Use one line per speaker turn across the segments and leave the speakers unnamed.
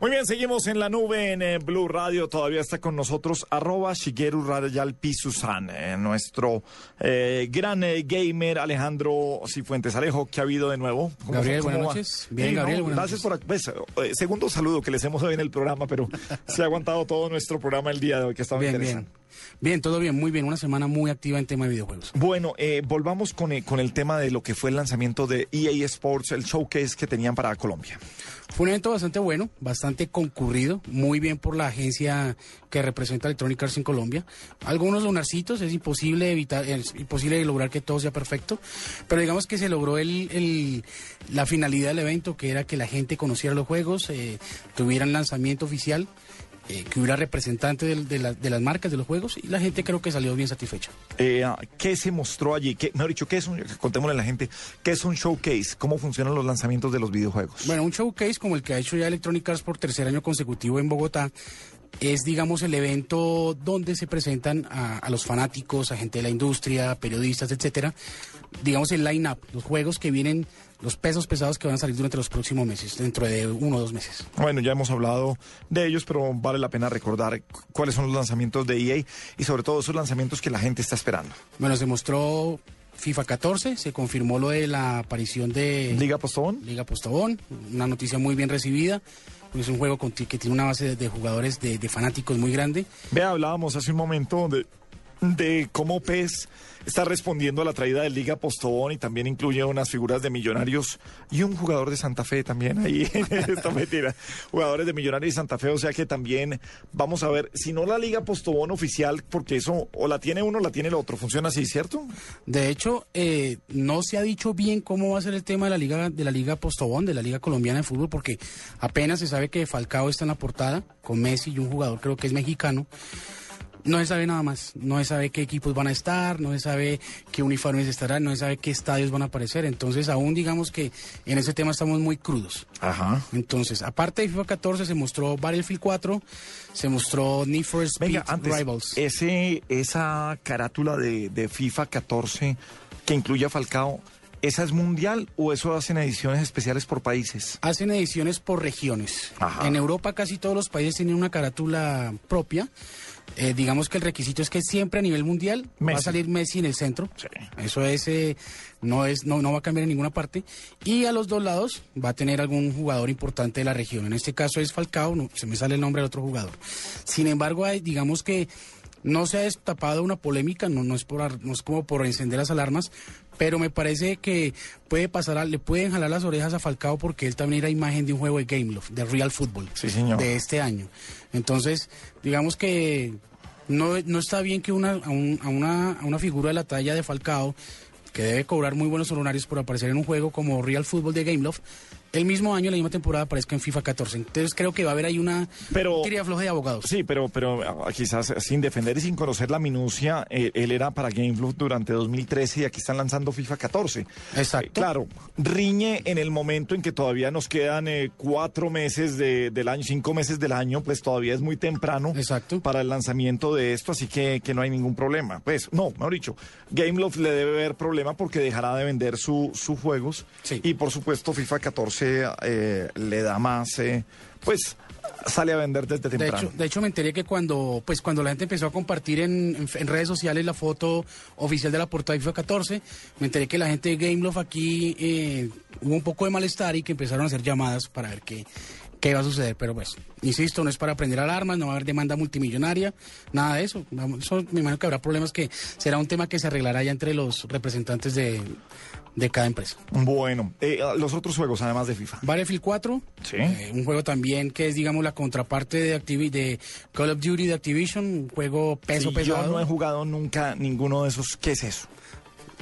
Muy bien, seguimos en la nube en eh, Blue Radio. Todavía está con nosotros arroba Shigeru Rayal Pisusan, eh, nuestro eh, gran gamer Alejandro Cifuentes Alejo, que ha habido de nuevo. ¿Cómo-
Gabriel, buenas noches. Bien,
Sí,
Gabriel,
no,
buenas
gracias por... pues, segundo saludo que le hacemos hoy en el programa, pero se ha aguantado todo nuestro programa el día de hoy, que estaba
Bien,
interesante.
bien. Bien, todo bien, muy bien. Una semana muy activa en tema de videojuegos.
Bueno, eh, volvamos con, eh, con el tema de lo que fue el lanzamiento de EA Sports, el showcase que tenían para Colombia.
Fue un evento bastante bueno, bastante concurrido, muy bien por la agencia que representa Electronic Arts en Colombia. Algunos lunarcitos, es imposible evitar, es imposible lograr que todo sea perfecto, pero digamos que se logró el, el- la finalidad del evento, que era que la gente conociera los juegos, eh, tuvieran lanzamiento oficial, eh, que hubiera representantes del- de, la- de las marcas de los juegos y la gente creo que salió bien satisfecha.
Eh, ¿Qué se mostró allí? ¿Qué, mejor dicho, ¿qué es un, contémosle a la gente, qué es un showcase? ¿Cómo funcionan los lanzamientos de los videojuegos?
Bueno, un showcase como el que ha hecho ya Electronic Arts por tercer año consecutivo en Bogotá es, digamos, el evento donde se presentan a, a los fanáticos, a gente de la industria, periodistas, etcétera, digamos el line-up, los juegos que vienen, los pesos pesados que van a salir durante los próximos meses, dentro de uno o dos meses.
Bueno, ya hemos hablado de ellos, pero vale la pena recordar cu- cuáles son los lanzamientos de EA y sobre todo esos lanzamientos que la gente está esperando.
Bueno, se mostró FIFA 14, se confirmó lo de la aparición de
Liga Postobón.
Liga Postobón, una noticia muy bien recibida. Es un juego que tiene una base de, de jugadores, de, de fanáticos muy grande.
Vea, hablábamos hace un momento de, de cómo PES está respondiendo a la traída de Liga Postobón y también incluye unas figuras de millonarios y un jugador de Santa Fe también ahí. Esta mentira. Jugadores de Millonarios y Santa Fe, o sea que también vamos a ver, si no la Liga Postobón oficial, porque eso o la tiene uno o la tiene el otro, funciona así, ¿cierto?
De hecho, eh, no se ha dicho bien cómo va a ser el tema de la liga de la liga Postobón, de la liga colombiana de fútbol, porque apenas se sabe que Falcao está en la portada con Messi y un jugador creo que es mexicano. No se sabe nada más, no se sabe qué equipos van a estar, no se sabe qué uniformes estarán, no se sabe qué estadios van a aparecer. Entonces, aún digamos que en ese tema estamos muy crudos.
Ajá.
Entonces, aparte de FIFA 14, se mostró Battlefield 4, se mostró Need for Speed
Venga, antes,
Rivals.
ese, esa carátula de, de FIFA 14 que incluye a Falcao, ¿esa es mundial o eso hacen ediciones especiales por países?
Hacen ediciones por regiones.
Ajá.
En Europa casi todos los países tienen una carátula propia. Eh, digamos que el requisito es que siempre a nivel mundial va a salir Messi en el centro.
Sí.
Eso es, eh, no es, no, no va a cambiar en ninguna parte. Y a los dos lados va a tener algún jugador importante de la región. En este caso es Falcao, no, se me sale el nombre del otro jugador. Sin embargo, hay, digamos que no se ha destapado una polémica, no, no, es por, no es como por encender las alarmas, pero me parece que puede pasar, a- le pueden jalar las orejas a Falcao porque él también era imagen de un juego de Game Love, de Real Football,
Sí, señor.
de este año. Entonces, digamos que no, no está bien que una, a, un- a una, a una figura de la talla de Falcao, que debe cobrar muy buenos honorarios por aparecer en un juego como Real Football de Game Love, el mismo año, la misma temporada, aparezca en FIFA 14. Entonces creo que va a haber ahí una
Pero-
tira floja de abogados.
Sí, pero, pero ah, quizás sin defender y sin conocer la minucia, eh, él era para GameFlow durante 2013 y aquí están lanzando FIFA 14.
Exacto.
Eh, claro, riñe en el momento en que todavía nos quedan eh, cuatro meses de- del año, cinco meses del año, pues todavía es muy temprano
Exacto.
para el lanzamiento de esto, así que, que no hay ningún problema. Pues no, mejor dicho, GameLoft le debe haber problema porque dejará de vender su- sus juegos
Sí.
y por supuesto FIFA 14 eh, le da más, eh, pues sale a vender desde
De
temprano.
hecho, de hecho, me enteré que cuando, pues, cuando la gente empezó a compartir en, en- en redes sociales la foto oficial de la portada FIFA 14, me enteré que la gente de Gameloft aquí eh, hubo un poco de malestar y que empezaron a hacer llamadas para ver qué, qué va a suceder. Pero pues, insisto, no es para prender alarmas, no va a haber demanda multimillonaria, nada de eso. Eso me imagino que habrá problemas que será un tema que se arreglará ya entre los representantes de, de cada empresa.
Bueno, eh, los otros juegos además de FIFA.
Battlefield 4,
Sí.
eh, un juego también que es, digamos, la contraparte de, Activi- de Call of Duty de Activision, un juego peso
Sí,
pesado.
Yo no he jugado nunca ninguno de esos. ¿Qué es eso?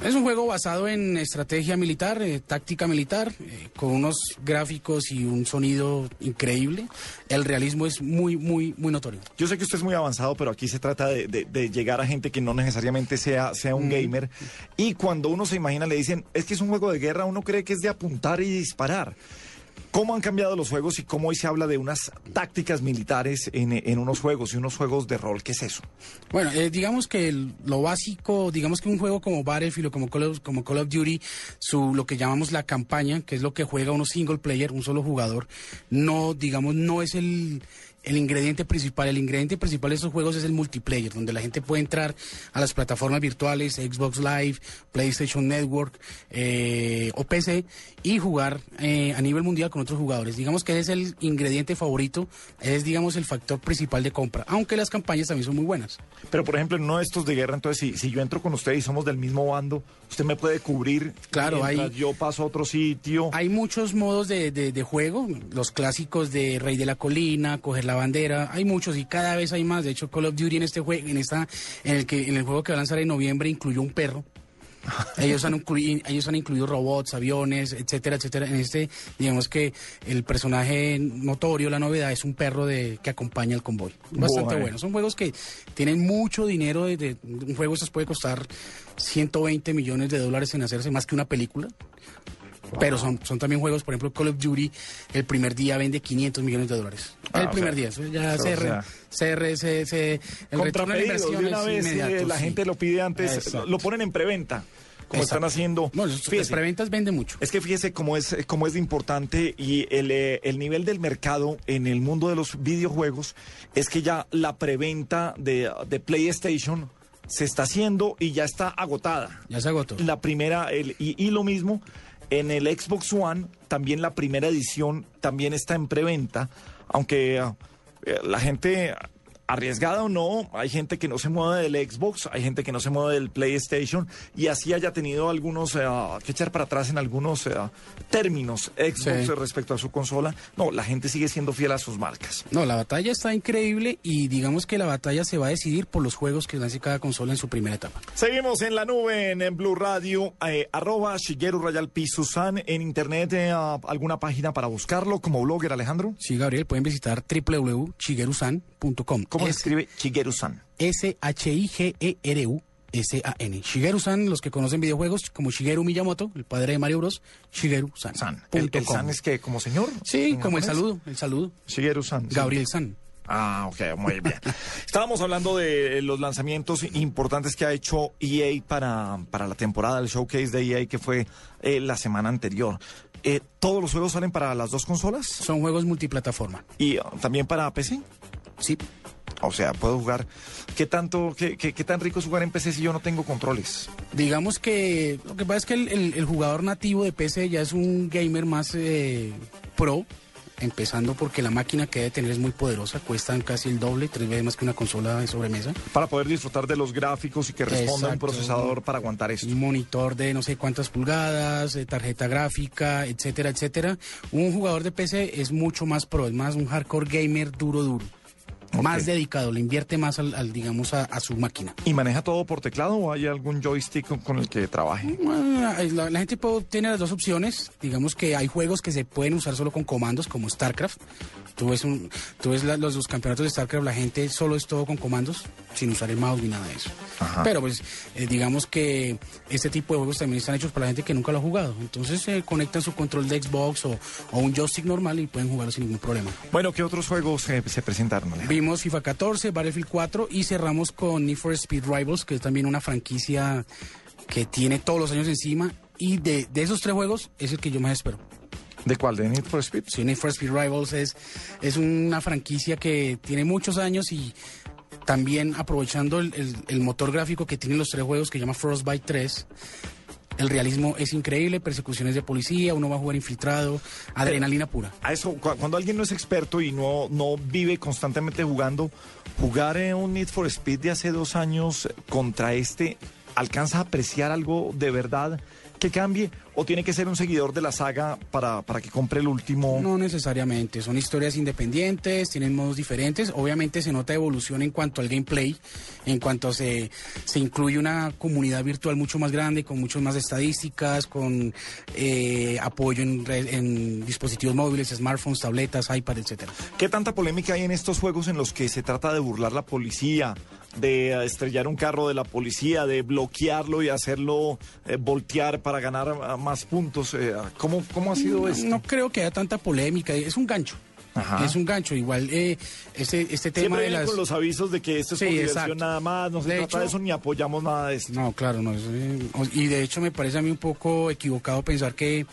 Es un juego basado en estrategia militar, eh, táctica militar, eh, con unos gráficos y un sonido increíble. El realismo es muy, muy, muy notorio.
Yo sé que usted es muy avanzado, pero aquí se trata de, de- de llegar a gente que no necesariamente sea, sea un gamer. Y cuando uno se imagina, le dicen, es que es un juego de guerra, uno cree que es de apuntar y disparar. ¿Cómo han cambiado los juegos y cómo hoy se habla de unas tácticas militares en, en unos juegos y unos juegos de rol? ¿Qué es eso?
Bueno, eh, digamos que lo básico, digamos que un juego como Battlefield o como Call of, como Call of Duty, su, lo que llamamos la campaña, que es lo que juega uno single player, un solo jugador, no, digamos, no es el, el ingrediente principal. El ingrediente principal de estos juegos es el multiplayer, donde la gente puede entrar a las plataformas virtuales, Xbox Live, PlayStation Network eh, o PC y jugar eh, a nivel mundial con otros jugadores. Digamos que ese es el ingrediente favorito, es digamos el factor principal de compra, aunque las campañas también son muy buenas.
Pero, por ejemplo, en uno de estos de guerra, entonces, si, si yo entro con usted y somos del mismo bando, usted me puede cubrir.
Claro, hay-
yo paso a otro sitio.
Hay muchos modos de, de- de juego, los clásicos de Rey de la Colina, coger la bandera, hay muchos y cada vez hay más. De hecho, Call of Duty en este juego, en esta, en el que en el juego que va a lanzar en noviembre incluyó un perro. Ellos han, inclui- ellos han incluido robots, aviones, etcétera, etcétera. En este, digamos que el personaje notorio, la novedad, es un perro de, que acompaña al convoy. Bastante
Bueno.
bueno. Son juegos que tienen mucho dinero. de- de- un juego estos puede costar 120 millones de dólares en hacerse más que una película. Pero son, son también juegos, por ejemplo, Call of Duty, el primer día vende 500 millones de dólares.
Ah,
el primer
sea,
día. Eso ya se, re- se, re- se- se- el retorno de inversión
una vez eh,
inmediato,
la
sí.
gente lo pide antes,
Exacto.
lo ponen en preventa, como
Exacto.
están haciendo.
No, los,
Fíjese,
las preventas venden mucho.
Es que fíjese cómo es, cómo es de importante y el, eh, el nivel del mercado en el mundo de los videojuegos es que ya la preventa de, de PlayStation se está haciendo y ya está agotada.
Ya se agotó.
La primera, el- y, y lo mismo, en el Xbox One, también la primera edición también está en preventa, aunque ah, eh, la gente, arriesgada o no, hay gente que no se mueve del Xbox, hay gente que no se mueve del PlayStation, y así haya tenido algunos, eh, que echar para atrás en algunos eh, términos Xbox
Sí.
respecto a su consola. No, la gente sigue siendo fiel a sus marcas.
No, la batalla está increíble y digamos que la batalla se va a decidir por los juegos que lance cada consola en su primera etapa.
Seguimos en la nube en, en Blue Radio, eh, arroba Shigeru Rayal Piso San, en internet eh, alguna página para buscarlo como blogger Alejandro.
Sí, Gabriel, pueden visitar www.shigerusan.com.
¿Cómo se
Es
escribe Shigeru San?
S-H-I-G-E-R-U. S-A-N. Shigeru-san, los que conocen videojuegos como Shigeru Miyamoto, el padre de Mario Bros. Shigeru-san.
San. ¿El. San es que como señor?
Sí,
¿En
como el saludo, el saludo.
Shigeru San. sí.
Gabriel San.
Ah, ok, muy bien. Estábamos hablando de los lanzamientos importantes que ha hecho EA para, para la temporada, el showcase de EA que fue eh, la semana anterior. Eh, ¿Todos los juegos salen para las dos consolas?
Son juegos multiplataforma.
¿Y uh, también para PC?
Sí.
O sea, puedo jugar. ¿Qué tanto, qué, qué- qué tan rico es jugar en PC si yo no tengo controles?
Digamos que lo que pasa es que el, el- el jugador nativo de PC ya es un gamer más eh, pro, empezando porque la máquina que debe tener es muy poderosa, cuestan casi el doble, tres veces más que una consola de sobremesa.
Para poder disfrutar de los gráficos y que responda un procesador para aguantar esto.
Un monitor de no sé cuántas pulgadas, eh, tarjeta gráfica, etcétera, etcétera. Un jugador de PC es mucho más pro, es más un hardcore gamer duro, duro. Más dedicado, le invierte más al, al, digamos, a, a su máquina.
¿Y maneja todo por teclado o hay algún joystick con, con el que trabaje?
Bueno, La, la gente puede- tiene las dos opciones. Digamos que hay juegos que se pueden usar solo con comandos, como StarCraft. Tú ves, un, tú ves la- los, los campeonatos de StarCraft, la gente solo es todo con comandos, sin usar el mouse ni nada de eso.
Ajá.
Pero pues eh, digamos que este tipo de juegos también están hechos para la gente que nunca lo ha jugado. Entonces se conectan su control de Xbox o, o un joystick normal y pueden jugarlo sin ningún problema.
Bueno, ¿qué otros juegos eh, se presentaron? Alejandro?
Vimos FIFA 14, Battlefield 4 y cerramos con Need for Speed Rivals, que es también una franquicia que tiene todos los años encima. Y de, de esos tres juegos es el que yo más espero.
¿De cuál? ¿De Need for Speed?
Sí, Need for Speed Rivals es, es una franquicia que tiene muchos años y también aprovechando el, el- el motor gráfico que tienen los tres juegos que se llama Frostbite 3. El realismo es increíble, persecuciones de policía, uno va a jugar infiltrado, adrenalina pura.
A eso, cu- cuando alguien no es experto y no, no vive constantemente jugando, jugar en un Need for Speed de hace dos años contra este, ¿alcanza a apreciar algo de verdad que cambie? ¿O tiene que ser un seguidor de la saga para, para que compre el último?
No necesariamente, son historias independientes, tienen modos diferentes, obviamente se nota evolución en cuanto al gameplay, en cuanto se, se incluye una comunidad virtual mucho más grande, con muchas más estadísticas, con eh, apoyo en, dispositivos móviles, smartphones, tabletas, iPad, etcétera.
¿Qué tanta polémica hay en estos juegos en los que se trata de burlar la policía, de estrellar un carro de la policía, de bloquearlo y hacerlo eh, voltear para ganar más puntos. Eh, ¿cómo, ¿Cómo ha sido
no,
esto?
No creo que haya tanta polémica, es un gancho.
Ajá.
Es un gancho, igual eh, este, este tema
Siempre
de las...
con los avisos de que esto es
Sí, exacto.
nada más, no se
De
trata de eso ni apoyamos nada de esto.
No, claro, no. es, eh, y de hecho me parece a mí un poco equivocado pensar que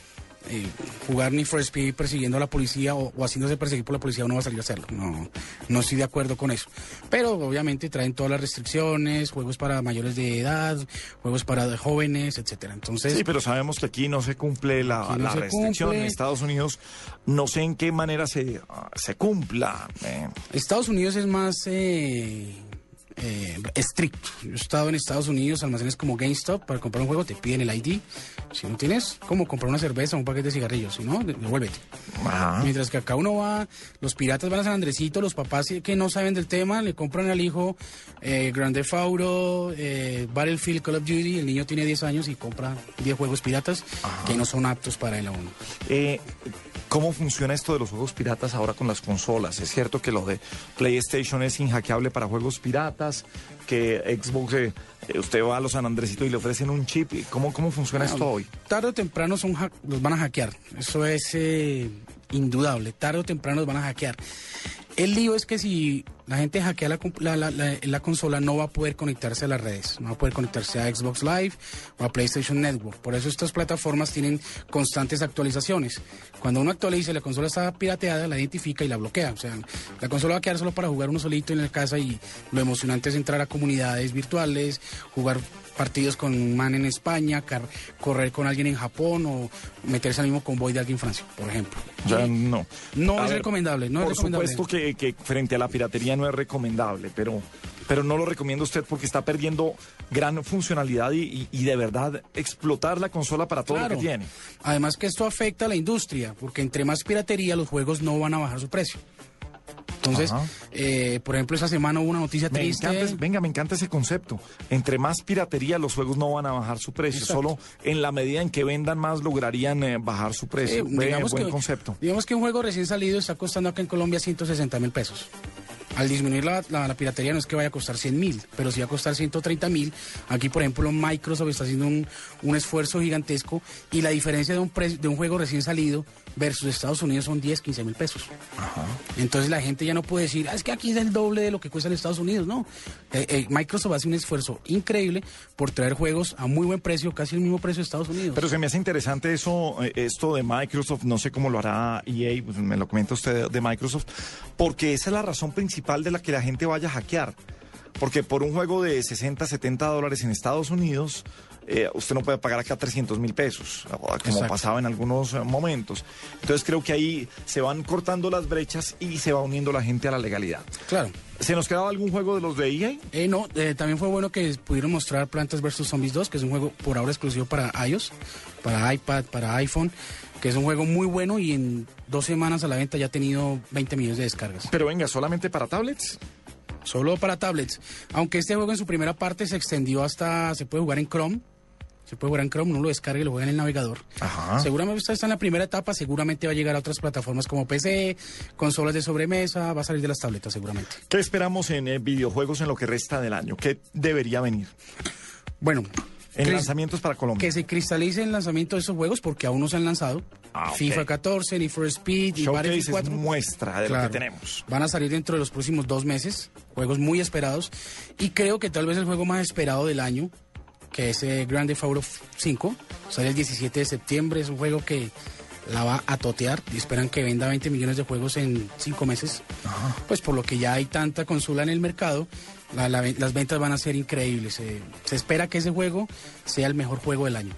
eh, jugar Need for Speed persiguiendo a la policía o, o haciéndose perseguir por la policía uno va a salir a hacerlo. No, no estoy de acuerdo con eso. Pero obviamente traen todas las restricciones, juegos para mayores de edad, juegos para jóvenes, etcétera. Entonces,
Sí, pero sabemos que aquí no se cumple la,
no
la
se
restricción.
cumple.
En Estados Unidos no sé en qué manera se, se cumpla. eh.
Estados Unidos es más eh, eh, estricto. Yo he estado en Estados Unidos, almacenes como GameStop, para comprar un juego te piden el ID. Si no tienes, como comprar una cerveza o un paquete de cigarrillos. Si no, de- devuélvete.
Ajá.
Mientras que acá uno va, los piratas van a San Andresito, los papás que no saben del tema, le compran al hijo eh, Grand Theft Auto, eh, Battlefield, Call of Duty, el niño tiene 10 años y compra 10 juegos piratas que no son aptos para él aún.
Eh, ¿Cómo funciona esto de los juegos piratas ahora con las consolas? Es cierto que lo de PlayStation es inhackeable para juegos piratas, que Xbox, eh, usted va a los San Andresito y le ofrecen un chip. ¿Cómo, cómo funciona esto hoy?
Tarde o temprano son hack- los van a hackear. Eso es eh, indudable. Tarde o temprano los van a hackear. El lío es que si la gente hackea la, consola, no va a poder conectarse a las redes. No va a poder conectarse a Xbox Live o a PlayStation Network. Por eso estas plataformas tienen constantes actualizaciones. Cuando uno actualiza y la consola está pirateada, la identifica y la bloquea. O sea, la consola va a quedar solo para jugar uno solito en la casa y lo emocionante es entrar a comunidades virtuales, jugar partidos con un man en España, car- correr con alguien en Japón o meterse al mismo convoy de alguien en Francia, por ejemplo.
Ya no.
No
A
es recomendable, no es
por
recomendable.
supuesto que, que frente a la piratería no es recomendable, pero, pero no lo recomienda usted porque está perdiendo gran funcionalidad y, y- y de verdad explotar la consola para todo lo que tiene.
Además que esto afecta a la industria, porque entre más piratería los juegos no van a bajar su precio. Entonces, eh, por ejemplo, esta semana hubo una noticia
Me
triste.
encanta, venga, me encanta ese concepto. Entre más piratería, los juegos no van a bajar su precio.
Exacto.
Solo en la medida en que vendan más lograrían eh, bajar su
Eh,
precio. Ve,
digamos,
buen
que,
concepto.
digamos que un juego recién salido está costando acá en Colombia 160 mil pesos. Al disminuir la, la- la piratería no es que vaya a costar 100 mil, pero sí va a costar 130 mil. Aquí, por ejemplo, Microsoft está haciendo un, un esfuerzo gigantesco y la diferencia de un, pre- de un juego recién salido versus Estados Unidos son 10, 15 mil pesos. Entonces la gente ya no puede decir, "Ah, es que aquí es el doble de lo que cuesta en Estados Unidos. No, Eh, eh, Microsoft hace un esfuerzo increíble por traer juegos a muy buen precio, casi el mismo precio de Estados Unidos.
Pero se me hace interesante eso, eh, esto de Microsoft, no sé cómo lo hará EA, pues me lo comenta usted de Microsoft, porque esa es la razón principal de la que la gente vaya a hackear. Porque por un juego de 60, 70 dólares en Estados Unidos, eh, usted no puede pagar acá 300 mil pesos, como
Exacto.
pasaba en algunos eh, momentos. Entonces creo que ahí se van cortando las brechas y se va uniendo la gente a la legalidad.
claro.
¿Se nos quedaba algún juego de los de EA?
Eh, no, eh, también fue bueno que pudieron mostrar Plantas vs. Zombies 2, que es un juego por ahora exclusivo para iOS, para iPad, para iPhone, que es un juego muy bueno y en dos semanas a la venta ya ha tenido 20 millones de descargas.
Pero venga, solamente para tablets.
Solo para tablets. Aunque este juego en su primera parte se extendió hasta, se puede jugar en Chrome. Se puede jugar en Chrome, uno lo descarga y lo juega en el navegador.
Ajá.
Seguramente usted está en la primera etapa, seguramente va a llegar a otras plataformas como PC, consolas de sobremesa, va a salir de las tabletas seguramente.
¿Qué esperamos en eh, videojuegos en lo que resta del año? ¿Qué debería venir?
Bueno,
En lanzamientos para Colombia.
que se cristalice el lanzamiento de esos juegos porque aún no se han lanzado.
Ah, ok.
FIFA 14, Need for Speed y Battlefield
es
4.
muestra de lo que tenemos.
Van a salir dentro de los próximos dos meses, juegos muy esperados. Y creo que tal vez el juego más esperado del año, que es eh, Grand Theft Auto 5, sale el 17 de septiembre. Es un juego que la va a totear y esperan que venda 20 millones de juegos en cinco meses. Pues por lo que ya hay tanta consola en el mercado, la- la- las ventas van a ser increíbles. Se espera que ese juego sea el mejor juego del año.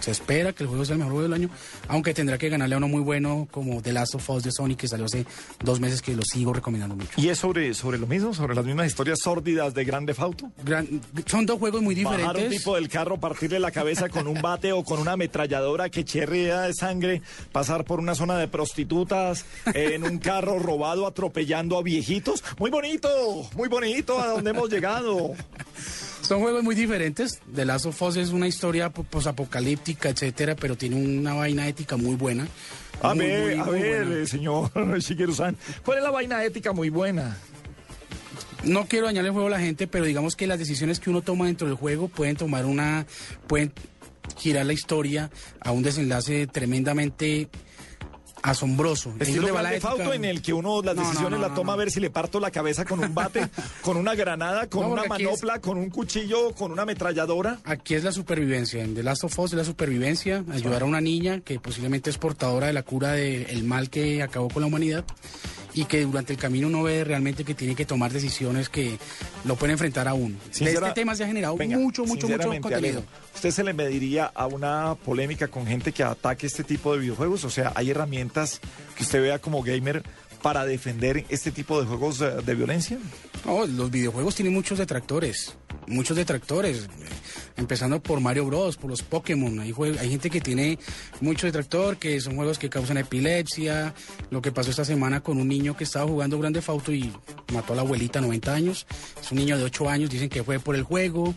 Se espera que el juego sea el mejor juego del año, aunque tendrá que ganarle a uno muy bueno como The Last of Us de Sony, que salió hace dos meses, que lo sigo recomendando mucho.
¿Y es sobre, sobre lo mismo? ¿Sobre las mismas historias sórdidas de Grande Fauto?
Gran- son dos juegos muy
Bajar un
diferentes.
tipo del carro, partirle la cabeza con un bate o con una ametralladora que chirría de sangre, pasar por una zona de prostitutas eh, en un carro robado atropellando a viejitos. Muy bonito, muy bonito a donde hemos llegado.
Son juegos muy diferentes. The Last of Us es una historia po- posapocalíptica, etcétera, pero tiene una vaina ética muy buena.
A
Muy,
ver,
muy,
a
muy
ver,
buena.
señor Shigeru-san, ¿cuál es la vaina ética muy buena?
No quiero dañarle el juego a la gente, pero digamos que las decisiones que uno toma dentro del juego pueden tomar una. pueden girar la historia a un desenlace tremendamente asombroso.
Estilo de Fauto en el que uno las
No, no,
decisiones
no,
la toma a ver si le parto la cabeza con un bate, con una granada, con una
es-
manopla, con un cuchillo, con una ametralladora.
Aquí es la supervivencia. En The Last of Us es la supervivencia, ayudar a una niña que posiblemente es portadora de la cura del mal que acabó con la humanidad y que durante el camino uno ve realmente que tiene que tomar decisiones que lo pueden enfrentar a uno. De este tema se ha generado
Venga,
mucho, mucho, mucho contenido.
Alejo, ¿Usted se le mediría a una polémica con gente que ataque este tipo de videojuegos? O sea, ¿hay herramientas que usted vea como gamer para defender este tipo de juegos de violencia?
No, los videojuegos tienen muchos detractores, muchos detractores, empezando por Mario Bros, por los Pokémon. Hay, gente que tiene mucho detractor, que son juegos que causan epilepsia. Lo que pasó esta semana con un niño que estaba jugando Grande Fauto y mató a la abuelita, 90 años. Es un niño de 8 años, dicen que fue por el juego.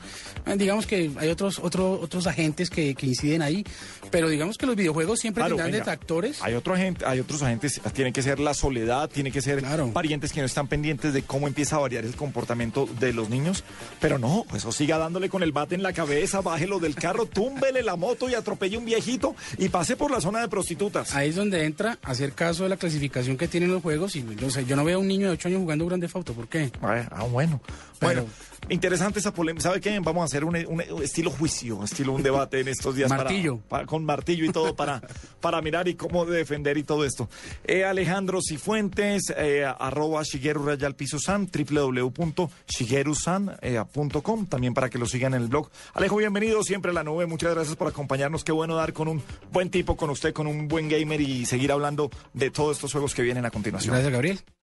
Eh, digamos que hay otros, otro- otros agentes que, que inciden ahí, pero digamos que los videojuegos siempre
Claro,
tendrán
venga.
detractores.
Hay otro agente, hay otros agentes, tiene que ser la soledad, tiene que ser
Claro.
parientes que no están pendientes de cómo empieza a variar el comportamiento de los niños, pero no, pues eso siga dándole con el bate en la cabeza, bájelo del carro, túmbele la moto y atropelle un viejito y pase por la zona de prostitutas.
Ahí es donde entra hacer caso de la clasificación que tienen los juegos. Y yo, sé, yo no veo a un niño de 8 años jugando Grande Fauto. ¿Por qué?
Ah, ah, bueno.
Pero-
Bueno, interesante esa polémica. ¿Sabe qué? Vamos a hacer un, un estilo juicio, estilo un debate en estos días. para-
Martillo.
para- con martillo y todo para, para mirar y cómo defender y todo esto. Eh, Alejandro Cifuentes, eh, arroba Shigeru Rayal Piso San, www.shigerusan.com, también para que lo sigan en el blog. Alejo, bienvenido siempre a la nube. Muchas gracias por acompañarnos. Qué bueno dar con un buen tipo, con usted, con un buen gamer y seguir hablando de todos estos juegos que vienen a continuación.
Gracias, Gabriel.